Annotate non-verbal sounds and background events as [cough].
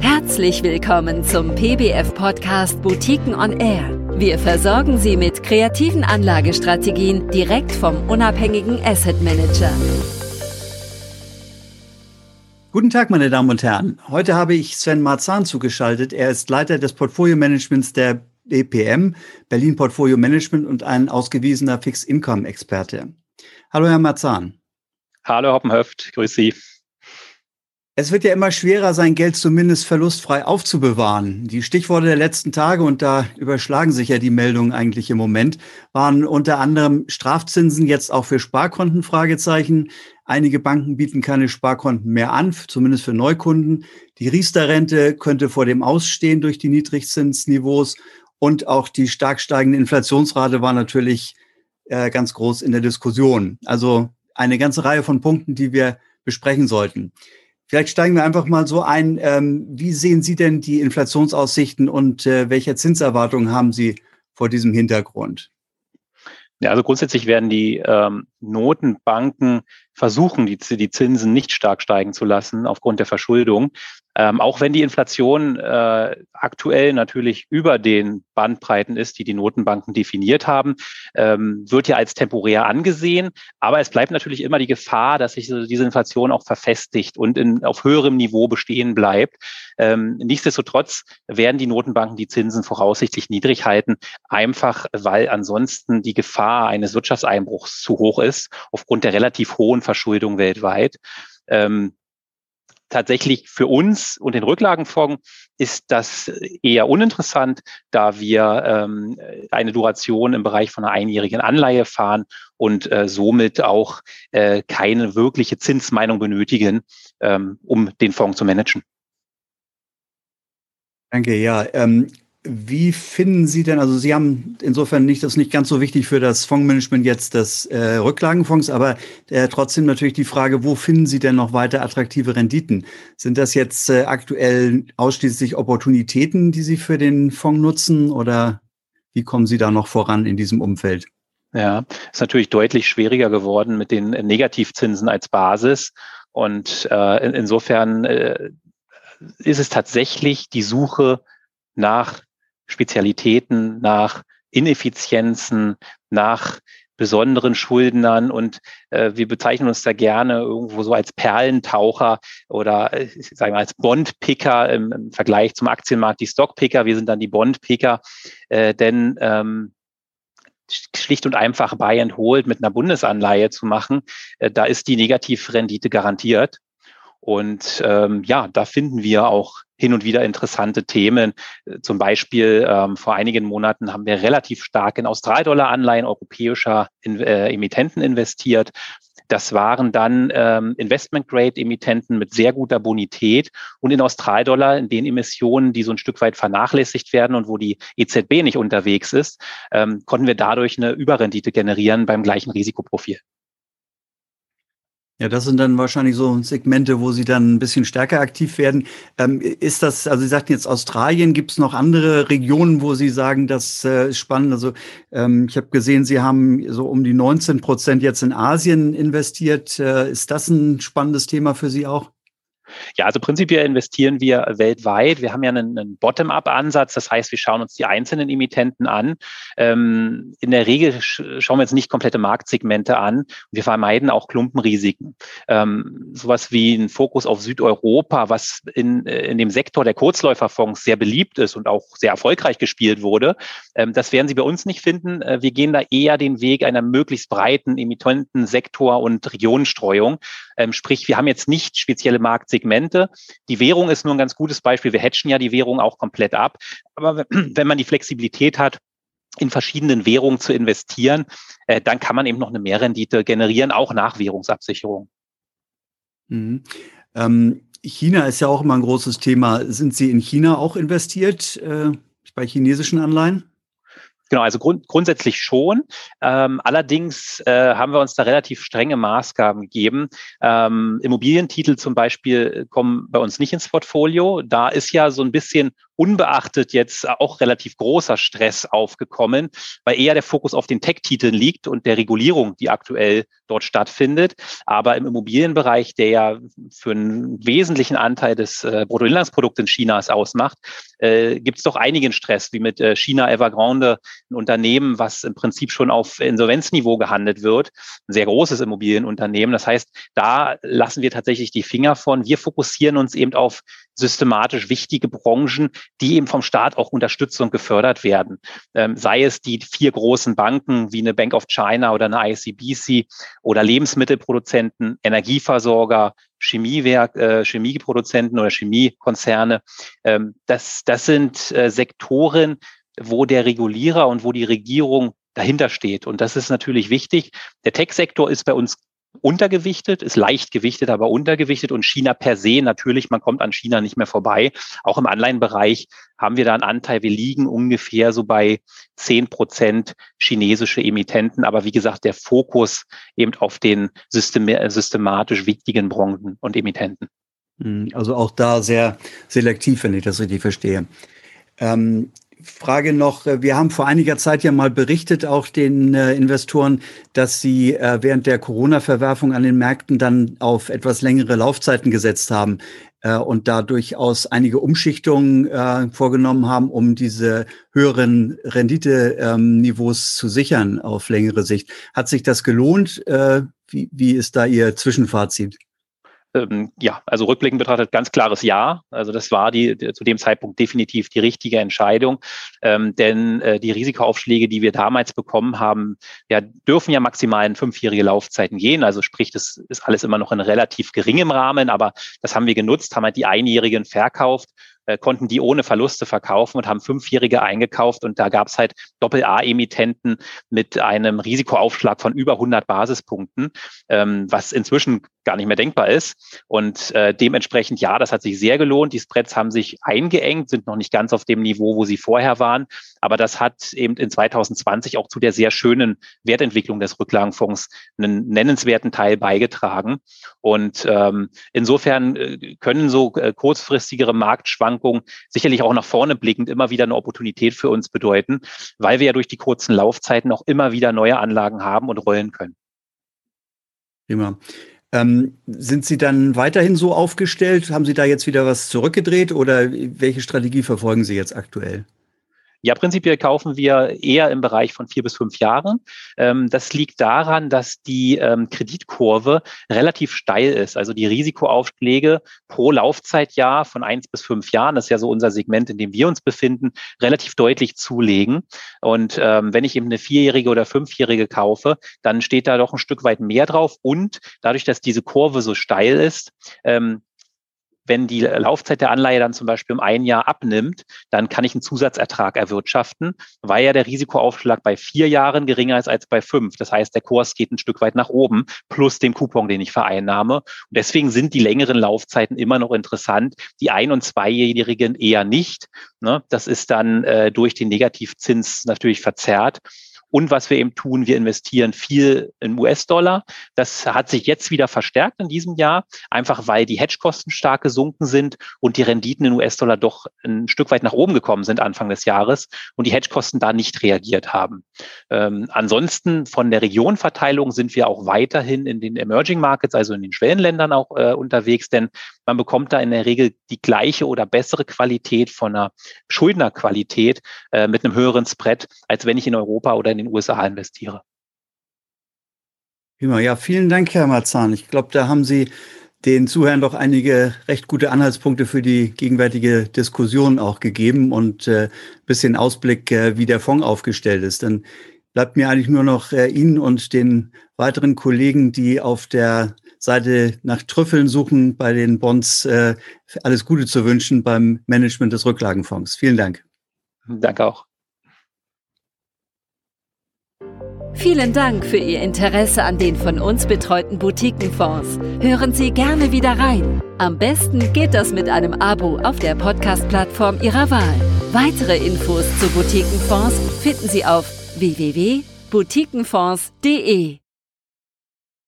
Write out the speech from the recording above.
Herzlich willkommen zum PBF-Podcast Boutiquen on Air. Wir versorgen Sie mit kreativen Anlagestrategien direkt vom unabhängigen Asset Manager. Guten Tag, meine Damen und Herren. Heute habe ich Sven Marzahn zugeschaltet. Er ist Leiter des Portfolio-Managements der BPM, Berlin Portfolio Management und ein ausgewiesener Fixed-Income-Experte. Hallo, Herr Marzahn. Hallo, Hoppenhöft. Grüß Sie. Es wird ja immer schwerer, sein Geld zumindest verlustfrei aufzubewahren. Die Stichworte der letzten Tage, und da überschlagen sich ja die Meldungen eigentlich im Moment, waren unter anderem Strafzinsen jetzt auch für Sparkonten, Fragezeichen. Einige Banken bieten keine Sparkonten mehr an, zumindest für Neukunden. Die Riester-Rente könnte vor dem Ausstehen durch die Niedrigzinsniveaus. Und auch die stark steigende Inflationsrate war natürlich äh, ganz groß in der Diskussion. Also eine ganze Reihe von Punkten, die wir besprechen sollten. Vielleicht steigen wir einfach mal so ein. Ähm, wie sehen Sie denn die Inflationsaussichten und äh, welche Zinserwartungen haben Sie vor diesem Hintergrund? Ja, also grundsätzlich werden die ähm, Notenbanken versuchen, die, die Zinsen nicht stark steigen zu lassen aufgrund der Verschuldung. Ähm, auch wenn die Inflation äh, aktuell natürlich über den Bandbreiten ist, die die Notenbanken definiert haben, ähm, wird ja als temporär angesehen. Aber es bleibt natürlich immer die Gefahr, dass sich diese Inflation auch verfestigt und in, auf höherem Niveau bestehen bleibt. Ähm, nichtsdestotrotz werden die Notenbanken die Zinsen voraussichtlich niedrig halten, einfach weil ansonsten die Gefahr eines Wirtschaftseinbruchs zu hoch ist, aufgrund der relativ hohen Verschuldung weltweit. Ähm, tatsächlich für uns und den Rücklagenfonds ist das eher uninteressant, da wir ähm, eine Duration im Bereich von einer einjährigen Anleihe fahren und äh, somit auch äh, keine wirkliche Zinsmeinung benötigen, ähm, um den Fonds zu managen. Danke, ja. Ähm, wie finden Sie denn, also Sie haben insofern nicht, das ist nicht ganz so wichtig für das Fondsmanagement jetzt des äh, Rücklagenfonds, aber äh, trotzdem natürlich die Frage, wo finden Sie denn noch weiter attraktive Renditen? Sind das jetzt äh, aktuell ausschließlich Opportunitäten, die Sie für den Fonds nutzen oder wie kommen Sie da noch voran in diesem Umfeld? Ja, ist natürlich deutlich schwieriger geworden mit den Negativzinsen als Basis. Und äh, in, insofern äh, ist es tatsächlich die Suche nach Spezialitäten, nach Ineffizienzen, nach besonderen Schuldnern und äh, wir bezeichnen uns da gerne irgendwo so als Perlentaucher oder äh, sagen wir als Bondpicker im, im Vergleich zum Aktienmarkt die Stockpicker. Wir sind dann die Bondpicker, äh, denn ähm, schlicht und einfach Buy and Hold mit einer Bundesanleihe zu machen, äh, da ist die Negativrendite garantiert. Und ähm, ja, da finden wir auch hin und wieder interessante Themen. Zum Beispiel ähm, vor einigen Monaten haben wir relativ stark in Australdollar-Anleihen europäischer in, äh, Emittenten investiert. Das waren dann ähm, Investment-Grade-Emittenten mit sehr guter Bonität und in Australdollar, in den Emissionen, die so ein Stück weit vernachlässigt werden und wo die EZB nicht unterwegs ist, ähm, konnten wir dadurch eine Überrendite generieren beim gleichen Risikoprofil. Ja, das sind dann wahrscheinlich so Segmente, wo Sie dann ein bisschen stärker aktiv werden. Ähm, ist das, also Sie sagten jetzt Australien, gibt es noch andere Regionen, wo Sie sagen, das äh, ist spannend? Also ähm, ich habe gesehen, Sie haben so um die 19 Prozent jetzt in Asien investiert. Äh, ist das ein spannendes Thema für Sie auch? Ja, also prinzipiell investieren wir weltweit. Wir haben ja einen, einen Bottom-up-Ansatz, das heißt, wir schauen uns die einzelnen Emittenten an. Ähm, in der Regel schauen wir jetzt nicht komplette Marktsegmente an. Wir vermeiden auch Klumpenrisiken. Ähm, sowas wie ein Fokus auf Südeuropa, was in, äh, in dem Sektor der Kurzläuferfonds sehr beliebt ist und auch sehr erfolgreich gespielt wurde, ähm, das werden Sie bei uns nicht finden. Äh, wir gehen da eher den Weg einer möglichst breiten Emittenten, Sektor- und Regionenstreuung. Ähm, sprich, wir haben jetzt nicht spezielle Marktsegmente Segmente. Die Währung ist nur ein ganz gutes Beispiel. Wir hatchen ja die Währung auch komplett ab. Aber [clears throat] wenn man die Flexibilität hat, in verschiedenen Währungen zu investieren, äh, dann kann man eben noch eine Mehrrendite generieren, auch nach Währungsabsicherung. Mhm. Ähm, China ist ja auch immer ein großes Thema. Sind Sie in China auch investiert äh, bei chinesischen Anleihen? Genau, also grund, grundsätzlich schon. Ähm, allerdings äh, haben wir uns da relativ strenge Maßgaben gegeben. Ähm, Immobilientitel zum Beispiel kommen bei uns nicht ins Portfolio. Da ist ja so ein bisschen unbeachtet jetzt auch relativ großer Stress aufgekommen, weil eher der Fokus auf den Tech-Titeln liegt und der Regulierung, die aktuell dort stattfindet. Aber im Immobilienbereich, der ja für einen wesentlichen Anteil des äh, Bruttoinlandsprodukts in Chinas ausmacht, äh, gibt es doch einigen Stress, wie mit äh, China Evergrande, ein Unternehmen, was im Prinzip schon auf Insolvenzniveau gehandelt wird, ein sehr großes Immobilienunternehmen. Das heißt, da lassen wir tatsächlich die Finger von. Wir fokussieren uns eben auf systematisch wichtige Branchen, die eben vom Staat auch unterstützt und gefördert werden. Ähm, sei es die vier großen Banken wie eine Bank of China oder eine ICBC oder Lebensmittelproduzenten, Energieversorger, Chemiewerk, äh, Chemieproduzenten oder Chemiekonzerne. Ähm, das, das sind äh, Sektoren, wo der Regulierer und wo die Regierung dahinter steht. Und das ist natürlich wichtig. Der Tech-Sektor ist bei uns untergewichtet, ist leicht gewichtet, aber untergewichtet und China per se natürlich, man kommt an China nicht mehr vorbei. Auch im Anleihenbereich haben wir da einen Anteil, wir liegen ungefähr so bei zehn Prozent chinesische Emittenten, aber wie gesagt, der Fokus eben auf den systematisch wichtigen Branchen und Emittenten. Hm, also auch da sehr selektiv, wenn ich das richtig verstehe. Ähm, Frage noch, äh, wir haben vor einiger Zeit ja mal berichtet, auch den äh, Investoren, dass sie äh, während der Corona-Verwerfung an den Märkten dann auf etwas längere Laufzeiten gesetzt haben äh, und da durchaus einige Umschichtungen äh, vorgenommen haben, um diese höheren Renditeniveaus ähm, zu sichern auf längere Sicht. Hat sich das gelohnt? Äh, wie, wie ist da Ihr Zwischenfazit? Ähm, ja, also rückblickend betrachtet ganz klares Ja. Also das war die, zu dem Zeitpunkt definitiv die richtige Entscheidung, ähm, denn äh, die Risikoaufschläge, die wir damals bekommen haben, ja, dürfen ja maximal in fünfjährige Laufzeiten gehen. Also sprich, das ist alles immer noch in relativ geringem Rahmen, aber das haben wir genutzt, haben halt die einjährigen verkauft äh, konnten die ohne Verluste verkaufen und haben Fünfjährige eingekauft und da gab es halt Doppel-A-Emittenten mit einem Risikoaufschlag von über 100 Basispunkten, ähm, was inzwischen gar nicht mehr denkbar ist. Und äh, dementsprechend, ja, das hat sich sehr gelohnt. Die Spreads haben sich eingeengt, sind noch nicht ganz auf dem Niveau, wo sie vorher waren. Aber das hat eben in 2020 auch zu der sehr schönen Wertentwicklung des Rücklagenfonds einen nennenswerten Teil beigetragen. Und ähm, insofern äh, können so äh, kurzfristigere Marktschwankungen sicherlich auch nach vorne blickend immer wieder eine Opportunität für uns bedeuten, weil wir ja durch die kurzen Laufzeiten auch immer wieder neue Anlagen haben und rollen können. Prima. Ähm, sind Sie dann weiterhin so aufgestellt? Haben Sie da jetzt wieder was zurückgedreht oder welche Strategie verfolgen Sie jetzt aktuell? Ja, prinzipiell kaufen wir eher im Bereich von vier bis fünf Jahren. Ähm, das liegt daran, dass die ähm, Kreditkurve relativ steil ist. Also die Risikoaufschläge pro Laufzeitjahr von eins bis fünf Jahren, das ist ja so unser Segment, in dem wir uns befinden, relativ deutlich zulegen. Und ähm, wenn ich eben eine vierjährige oder fünfjährige kaufe, dann steht da doch ein Stück weit mehr drauf. Und dadurch, dass diese Kurve so steil ist, wenn die Laufzeit der Anleihe dann zum Beispiel um ein Jahr abnimmt, dann kann ich einen Zusatzertrag erwirtschaften, weil ja der Risikoaufschlag bei vier Jahren geringer ist als bei fünf. Das heißt, der Kurs geht ein Stück weit nach oben, plus dem Coupon, den ich vereinnahme. Und deswegen sind die längeren Laufzeiten immer noch interessant, die ein- und zweijährigen eher nicht. Ne? Das ist dann äh, durch den Negativzins natürlich verzerrt. Und was wir eben tun, wir investieren viel in US-Dollar. Das hat sich jetzt wieder verstärkt in diesem Jahr, einfach weil die Hedgekosten stark gesunken sind und die Renditen in US-Dollar doch ein Stück weit nach oben gekommen sind Anfang des Jahres und die Hedgekosten da nicht reagiert haben. Ähm, ansonsten von der Regionverteilung sind wir auch weiterhin in den Emerging Markets, also in den Schwellenländern auch äh, unterwegs, denn man bekommt da in der Regel die gleiche oder bessere Qualität von einer Schuldnerqualität äh, mit einem höheren Spread, als wenn ich in Europa oder in den USA investiere. Ja, vielen Dank, Herr Marzahn. Ich glaube, da haben Sie den Zuhörern doch einige recht gute Anhaltspunkte für die gegenwärtige Diskussion auch gegeben und äh, bisschen Ausblick, äh, wie der Fonds aufgestellt ist. Dann bleibt mir eigentlich nur noch äh, Ihnen und den weiteren Kollegen, die auf der Seite nach Trüffeln suchen, bei den Bonds äh, alles Gute zu wünschen beim Management des Rücklagenfonds. Vielen Dank. Danke auch. Vielen Dank für Ihr Interesse an den von uns betreuten Boutiquenfonds. Hören Sie gerne wieder rein. Am besten geht das mit einem Abo auf der Podcast-Plattform Ihrer Wahl. Weitere Infos zu Boutiquenfonds finden Sie auf www.boutiquenfonds.de.